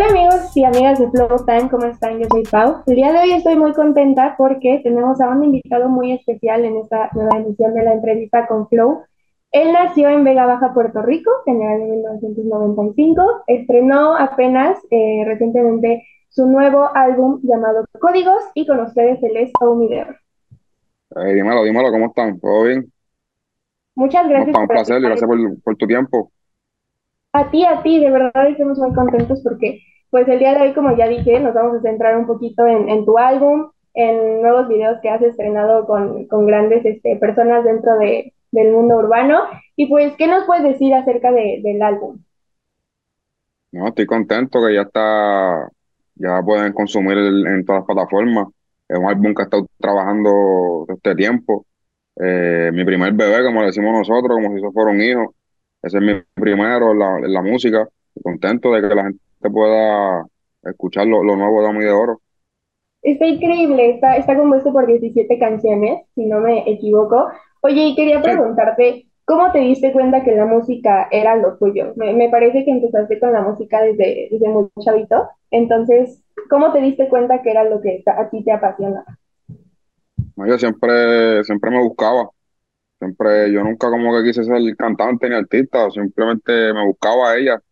Hola amigos y amigas de Flow Time, ¿cómo están? Yo soy Pau. El día de hoy estoy muy contenta porque tenemos a un invitado muy especial en esta nueva emisión de la entrevista con Flow. Él nació en Vega Baja, Puerto Rico, en el año 1995. Estrenó apenas eh, recientemente su nuevo álbum llamado Códigos y con ustedes él es Omider. Hey, dímelo, dímelo, ¿cómo están? ¿Todo bien? Muchas ¿Cómo gracias? Un placer gracias por, por tu tiempo. A ti, a ti, de verdad estamos muy contentos porque pues el día de hoy, como ya dije, nos vamos a centrar un poquito en, en tu álbum, en nuevos videos que has estrenado con, con grandes este, personas dentro de, del mundo urbano. Y pues, ¿qué nos puedes decir acerca de, del álbum? No, estoy contento que ya está, ya pueden consumir el- en todas las plataformas. Es un álbum que he estado trabajando este tiempo. Eh, mi primer bebé, como le decimos nosotros, como si eso fuera un hijo. Ese es mi primero la, la música. Contento de que la gente pueda escuchar lo, lo nuevo de Dami de Oro. Está increíble, está, está compuesto por 17 canciones, si no me equivoco. Oye, y quería preguntarte, ¿cómo te diste cuenta que la música era lo tuyo? Me, me parece que empezaste con la música desde, desde muy chavito, entonces, ¿cómo te diste cuenta que era lo que a ti te apasiona? No, yo siempre, siempre me buscaba. Siempre, yo nunca como que quise ser cantante ni artista, simplemente me buscaba a ella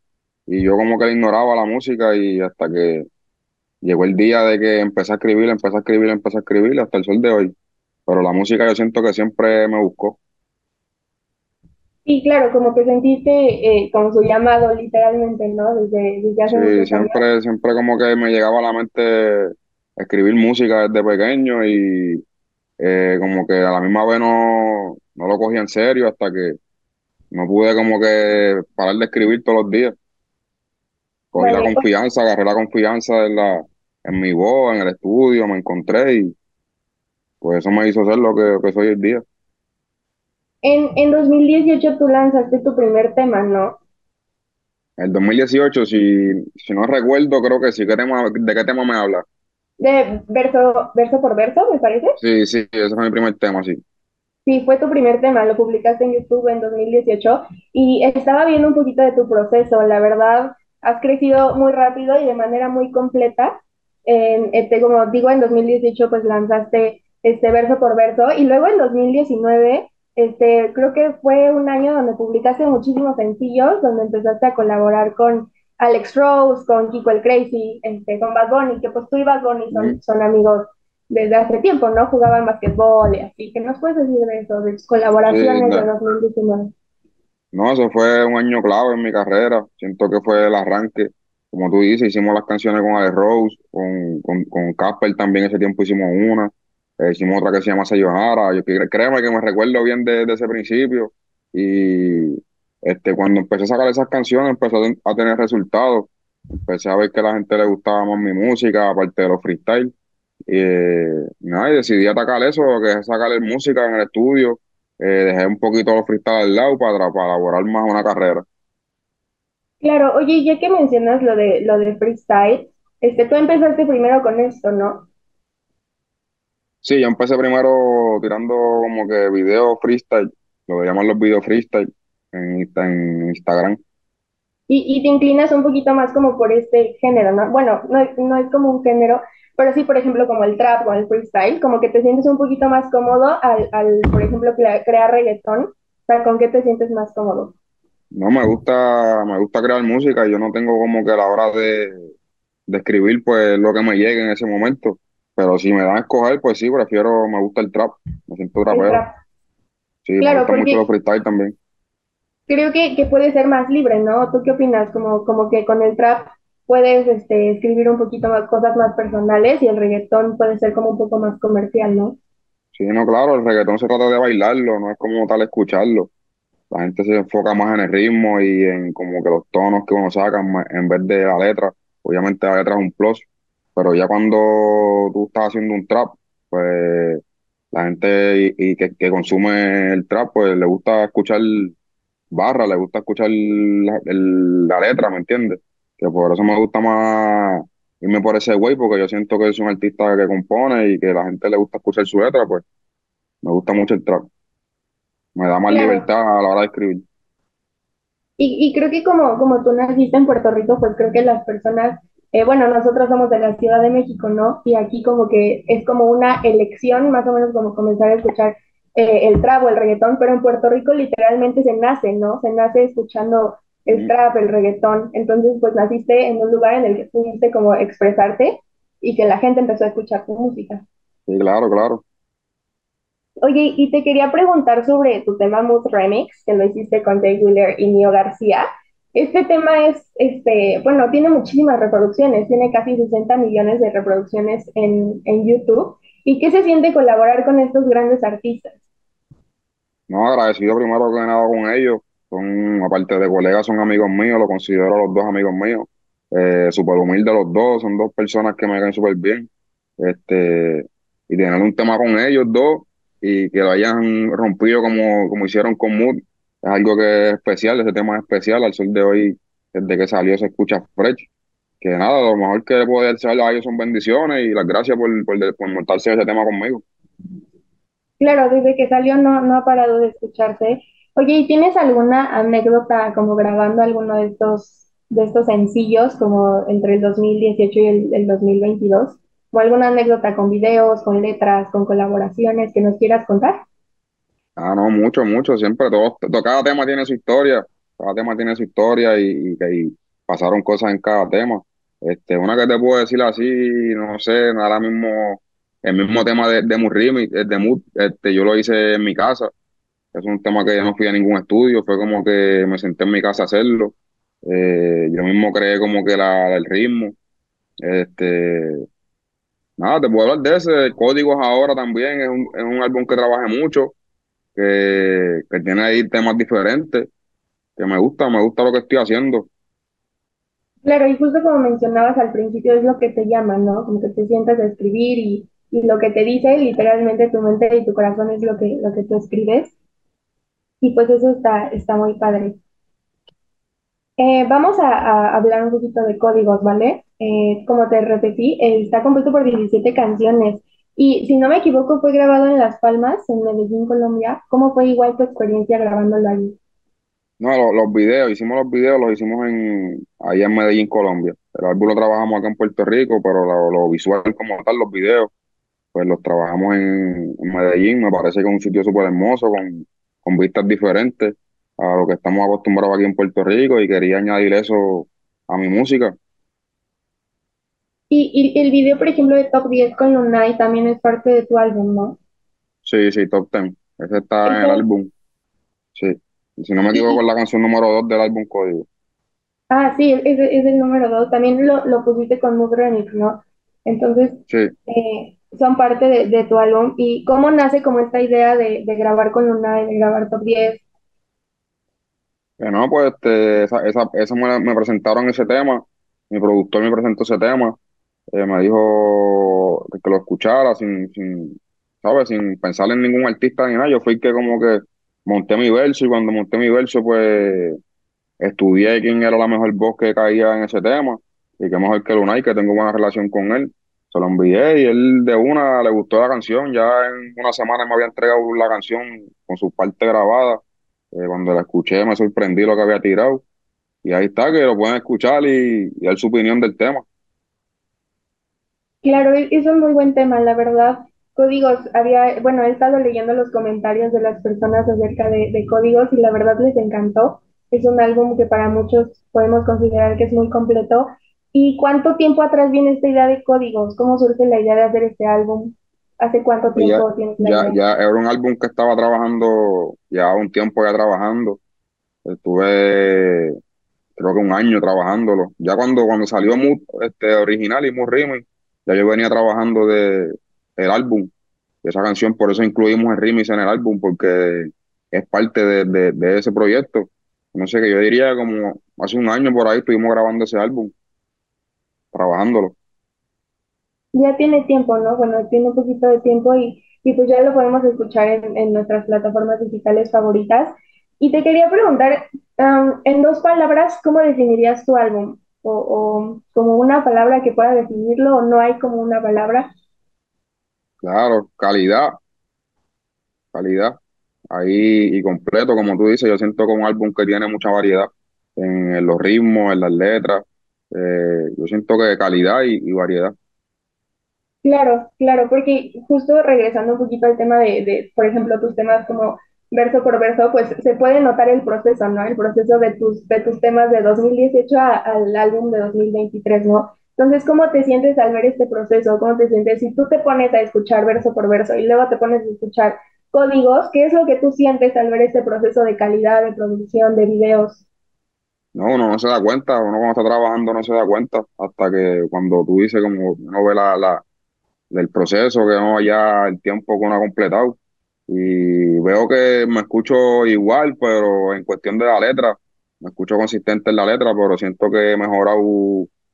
y yo como que le ignoraba la música y hasta que llegó el día de que empecé a escribir, empecé a escribir, empecé a escribir hasta el sol de hoy. Pero la música yo siento que siempre me buscó. Y claro, como que sentiste eh, con su llamado, literalmente, ¿no? Desde, desde hace Sí, años. siempre, siempre como que me llegaba a la mente escribir música desde pequeño y eh, como que a la misma vez no, no lo cogía en serio hasta que no pude como que parar de escribir todos los días. Cogí la Vale, confianza, agarré la confianza en la, en mi voz, en el estudio, me encontré y pues eso me hizo ser lo que, lo que soy hoy día. en, en 2018 tú lanzaste tu primer tema, ¿no? El 2018, si, si no recuerdo, creo que sí. ¿Qué tema, de qué tema me habla? De verso, verso por verso, me parece. Sí, sí, ese fue mi primer tema, sí. Sí, fue tu primer tema, lo publicaste en YouTube en 2018 y estaba viendo un poquito de tu proceso. La verdad, has crecido muy rápido y de manera muy completa. En, este, como digo, en 2018 pues lanzaste este verso por verso y luego en 2019, este, creo que fue un año donde publicaste muchísimos sencillos, donde empezaste a colaborar con Alex Rose, con Kiko el Crazy, este, con Bad Bunny, que pues tú y Bad Bunny son, son amigos desde hace tiempo, ¿no? Jugaban basquetbol y así. ¿Qué nos puedes decir de eso, de tus colaboraciones de no, 2019? No, eso fue un año clave en mi carrera. Siento que fue el arranque. Como tú dices, hicimos las canciones con Alex Rose, con, con, con Casper también ese tiempo hicimos una. Eh, hicimos otra que se llama Sayonara. Yo créeme que me recuerdo bien de, de ese principio. Y este, cuando empecé a sacar esas canciones, ten- a tener resultados. Empecé a ver que a la gente le gustaba más mi música, aparte de los freestyle. Y, eh, nada, y decidí atacar eso, que es sacar música en el estudio. Eh, dejé un poquito los freestyle al lado para, para elaborar más una carrera. Claro, oye, ya que mencionas lo de lo de freestyle, este, tú empezaste primero con esto, ¿no? Sí, yo empecé primero tirando como que video freestyle, lo que llaman los video freestyle en, en Instagram. Y, y te inclinas un poquito más como por este género, ¿no? Bueno, no, no es como un género, pero sí, por ejemplo, como el trap o el freestyle, como que te sientes un poquito más cómodo al, al por ejemplo, crea- crear reggaetón. O sea, ¿con qué te sientes más cómodo? No, me gusta, me gusta crear música y yo no tengo como que a la hora de, de escribir pues lo que me llegue en ese momento. Pero si me dan a escoger, pues sí, prefiero, me gusta el trap, me siento El trapero. trap. Sí, me gustan mucho porque freestyle también. creo que, que puede ser más libre, ¿no? ¿Tú qué opinas? Como, como que con el trap puedes este, escribir un poquito más cosas más personales y el reggaetón puede ser como un poco más comercial, ¿no? Sí, no, claro, el reggaetón se trata de bailarlo, no es como tal escucharlo. La gente se enfoca más en el ritmo y en como que los tonos que uno saca en vez de la letra. Obviamente la letra es un plus, pero ya cuando tú estás haciendo un trap, pues la gente y, que, consume el trap, pues le gusta escuchar barra, le gusta escuchar la letra, ¿me entiendes? Que por eso me gusta más irme por ese güey, porque yo siento que es un artista que compone y que la gente le gusta escuchar su letra, pues me gusta mucho el trap. Me da más Claro. libertad a la hora de escribir. Y, y creo que como, como tú naciste en Puerto Rico, pues creo que las personas eh, bueno, nosotros somos de la Ciudad de México, ¿no? Y aquí como que es como una elección, más o menos como comenzar a escuchar eh, el trap o el reggaetón, pero en Puerto Rico literalmente se nace, ¿no? Se nace escuchando el trap, el reggaetón. Entonces, pues naciste en un lugar en el que pudiste como expresarte y que la gente empezó a escuchar tu música. Sí, claro, claro. Oye, y te quería preguntar sobre tu tema Mood Remix, que lo hiciste con Jay Wheeler y Nio García. Este tema es, este, bueno, tiene muchísimas reproducciones, tiene casi 60 millones de reproducciones en, en YouTube. ¿Y qué se siente colaborar con estos grandes artistas? No, agradecido primero que nada con ellos. Son, aparte de colegas, son amigos míos, lo considero a los dos amigos míos. Eh, súper humildes los dos, son dos personas que me caen súper bien. Este, y tener un tema con ellos dos y que lo hayan rompido como, como hicieron con Mood, es algo que es especial, ese tema es especial. Al sol de hoy, desde que salió, se escucha fresh. Que nada, lo mejor que puede hacer a ellos son bendiciones y las gracias por, por, por montarse ese tema conmigo. Claro, desde que salió no, no ha parado de escucharse. Oye, ¿y tienes alguna anécdota como grabando alguno de estos, de estos sencillos como entre el 2018 y el, el 2022? ¿O alguna anécdota con videos, con letras, con colaboraciones que nos quieras contar? Ah, no, mucho, mucho, siempre, todo, todo- cada tema tiene su historia, cada tema tiene su historia y, y, y pasaron cosas en cada tema. Este, una que te puedo decir así, no sé, ahora mismo, el mismo tema de, de Murrimi, de Mut, este, yo lo hice en mi casa, es un tema que yo no fui a ningún estudio, fue como que me senté en mi casa a hacerlo, eh, yo mismo creé como que la, el ritmo, este, nada, te puedo hablar de ese, Códigos ahora también, es un, es un álbum que trabajé mucho que, que tiene ahí temas diferentes, que me gusta, me gusta lo que estoy haciendo. Claro, y justo como mencionabas al principio, es lo que te llama, ¿no? Como que te sientas a escribir y, y lo que te dice literalmente tu mente y tu corazón es lo que, lo que tú escribes. Y pues eso está, está muy padre. Eh, vamos a, a hablar un poquito de códigos, ¿vale? Eh, como te repetí, eh, está compuesto por 17 canciones y si no me equivoco fue grabado en Las Palmas, en Medellín, Colombia. ¿Cómo fue igual tu experiencia grabándolo allí? No, lo- los, videos, hicimos los videos, los hicimos en, allá en Medellín, Colombia. El álbum lo trabajamos acá en Puerto Rico, pero lo, lo visual como tal, los videos, pues los trabajamos en, en Medellín. Me parece que es un sitio súper hermoso, con, con vistas diferentes a lo que estamos acostumbrados aquí en Puerto Rico y quería añadir eso a mi música. Y, y el video, por ejemplo, de Top 10 con Lunay también es parte de tu álbum, ¿no? Sí, sí, Top Ten. Ese está en el álbum, sí. Si no me equivoco, es la canción número dos del álbum Código. ah, sí, es es el número 2. También lo, lo pusiste con Mood Remix, ¿no? Entonces, Sí. eh, son parte de, de tu álbum. ¿Y cómo nace como esta idea de, de grabar con Lunay, de grabar Top 10? Eh, no, pues este, esa, esa, esa me, presentaron ese tema, mi productor me presentó ese tema, eh, me dijo que, que lo escuchara sin, sin, ¿sabes? Sin pensar en ningún artista ni nada. Yo fui que como que monté mi verso y cuando monté mi verso, pues estudié quién era la mejor voz que caía en ese tema y qué mejor que Lunay, que tengo buena relación con él. Se lo envié y él de una le gustó la canción, ya en una semana me había entregado la canción con su parte grabada. Eh, cuando la escuché me sorprendí lo que había tirado. Y ahí está, que lo pueden escuchar y, y dar su opinión del tema. Claro, es un muy buen tema, la verdad. Códigos, había, bueno, he estado leyendo los comentarios de las personas acerca de, de Códigos y la verdad les encantó. Es un álbum que para muchos podemos considerar que es muy completo. ¿Y cuánto tiempo atrás viene esta idea de Códigos? ¿Cómo surge la idea de hacer este álbum? ¿Hace cuánto Pues ya, tiempo tienes ya, idea? ya era un álbum que estaba trabajando ya un tiempo ya trabajando. Estuve creo que un año trabajándolo. Ya cuando, cuando salió Mood, este, original y Mood Remix, ya yo venía trabajando de el álbum. Esa canción, por eso incluimos el remix en el álbum, porque es parte de, de, de ese proyecto. No sé, que yo diría como hace un año por ahí estuvimos grabando ese álbum, trabajándolo. Ya tiene tiempo, ¿no? Bueno, tiene un poquito de tiempo y, y pues ya lo podemos escuchar en, en nuestras plataformas digitales favoritas. Y te quería preguntar, en dos palabras, ¿cómo definirías tu álbum? O, o como una palabra que pueda definirlo, o no hay como una palabra. Claro, calidad, calidad. Ahí y completo, como tú dices, yo siento como un álbum que tiene mucha variedad en los ritmos, en las letras. Eh, yo siento que calidad y, variedad. Claro, claro, porque justo regresando un poquito al tema de, por ejemplo, tus temas como verso por verso, pues se puede notar el proceso, ¿no? El proceso de tus, de tus temas de 2018 a- al álbum de 2023, ¿no? Entonces, ¿cómo te sientes al ver este proceso? ¿Cómo te sientes si tú te pones a escuchar verso por verso y luego te pones a escuchar códigos? ¿Qué es lo que tú sientes al ver este proceso de calidad, de producción, de videos? No, uno no se da cuenta, uno cuando está trabajando no se da cuenta, hasta que cuando tú dices como uno ve la, la, del proceso, que no ya el tiempo que uno ha completado. Y veo que me escucho igual, pero en cuestión de la letra, me escucho consistente en la letra, pero siento que he mejorado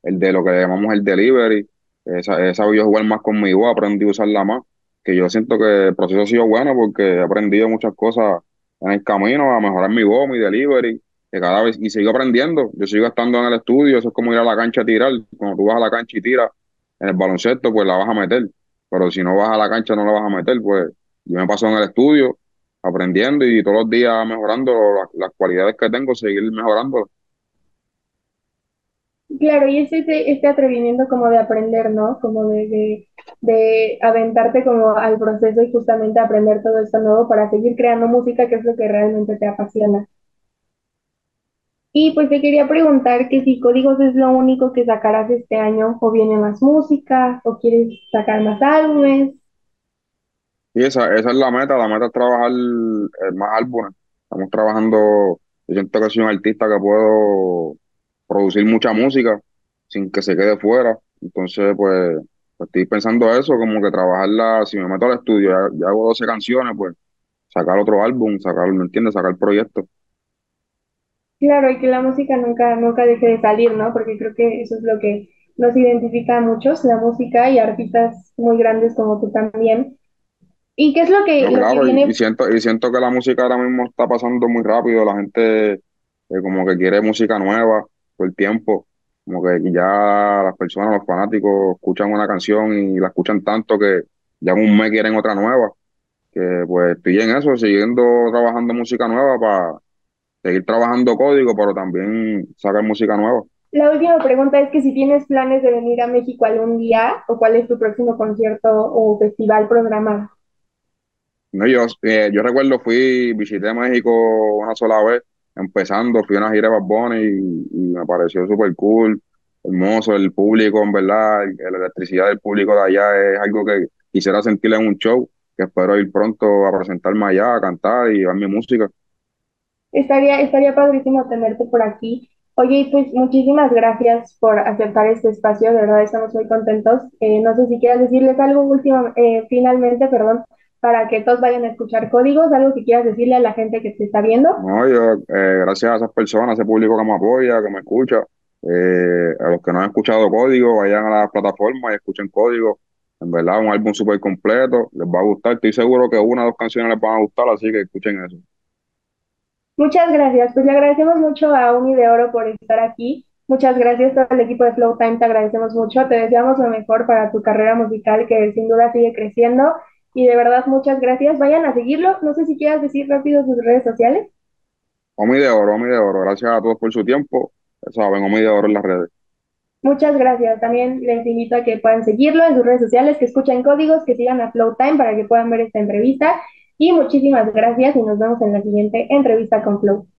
el de lo que llamamos el delivery. He, sa- he sabido jugar más conmigo, he aprendido a usarla más, que yo siento que el proceso ha sido bueno porque he aprendido muchas cosas en el camino, a mejorar mi voz, mi delivery, cada vez, y sigo aprendiendo. Yo sigo estando en el estudio, eso es como ir a la cancha a tirar. Cuando tú vas a la cancha y tiras en el baloncesto, pues la vas a meter. Pero si no vas a la cancha, no la vas a meter, pues yo me paso en el estudio aprendiendo y todos los días mejorando la- las cualidades que tengo, seguir mejorando. Claro, y es este, este atrevimiento como de aprender, ¿no? Como de, de, de aventarte como al proceso y justamente aprender todo esto nuevo para seguir creando música, que es lo que realmente te apasiona. Y pues te quería preguntar que si Códigos es lo único que sacarás este año, o viene más música, o quieres sacar más álbumes. Y esa, esa es la meta, la meta es trabajar eh, más álbumes. Estamos trabajando, yo siento que soy un artista que puedo producir mucha música sin que se quede fuera. Entonces, pues, estoy pensando eso, como que trabajarla, si me meto al estudio, ya, ya hago 12 canciones, pues sacar otro álbum, sacar, ¿me entiendes? Sacar proyectos. Claro, y que la música nunca, nunca deje de salir, ¿no? Porque creo que eso es lo que nos identifica a muchos, la música y artistas muy grandes como tú también. ¿Y qué es lo que, No, lo que claro, y, siento, y siento que la música ahora mismo está pasando muy rápido, la gente eh, como que quiere música nueva todo el tiempo, como que ya las personas, los fanáticos escuchan una canción y la escuchan tanto que ya en un mes quieren otra nueva, que pues estoy en eso, siguiendo trabajando música nueva para seguir trabajando código, pero también sacar música nueva. La última pregunta es que si tienes planes de venir a México algún día o cuál es tu próximo concierto o festival programado. No, yo, eh, yo recuerdo fui, visité México una sola vez, empezando, fui a una gira de Bad y, y me pareció súper cool, hermoso, el público, en verdad, la electricidad del público de allá es algo que quisiera sentir en un show, que espero ir pronto a presentarme allá, a cantar y llevar mi música. Estaría, estaría padrísimo tenerte por aquí. Oye, pues muchísimas gracias por aceptar este espacio, de verdad estamos muy contentos. Eh, no sé si quieras decirles algo último, eh, finalmente, perdón, para que todos vayan a escuchar códigos, algo que quieras decirle a la gente que te está viendo. No, yo, eh, gracias a esas personas, a ese público que me apoya, que me escucha, eh, a los que no han escuchado Código, vayan a las plataformas y escuchen Código. En verdad, un álbum súper completo, les va a gustar. Estoy seguro que una o dos canciones les van a gustar, así que escuchen eso. Muchas gracias. Pues le agradecemos mucho a Uni de Oro por estar aquí. Muchas gracias a todo el equipo de Flow Time, te agradecemos mucho. Te deseamos lo mejor para tu carrera musical que sin duda sigue creciendo. Y de verdad, muchas gracias. Vayan a seguirlo. No sé si quieras decir rápido sus redes sociales. Omi de Oro, Omi de Oro, gracias a todos por su tiempo. Saben, Omi de Oro en las redes. Muchas gracias. También les invito a que puedan seguirlo en sus redes sociales, que escuchen códigos, que sigan a Flow Time para que puedan ver esta entrevista. Y muchísimas gracias y nos vemos en la siguiente entrevista con Flow.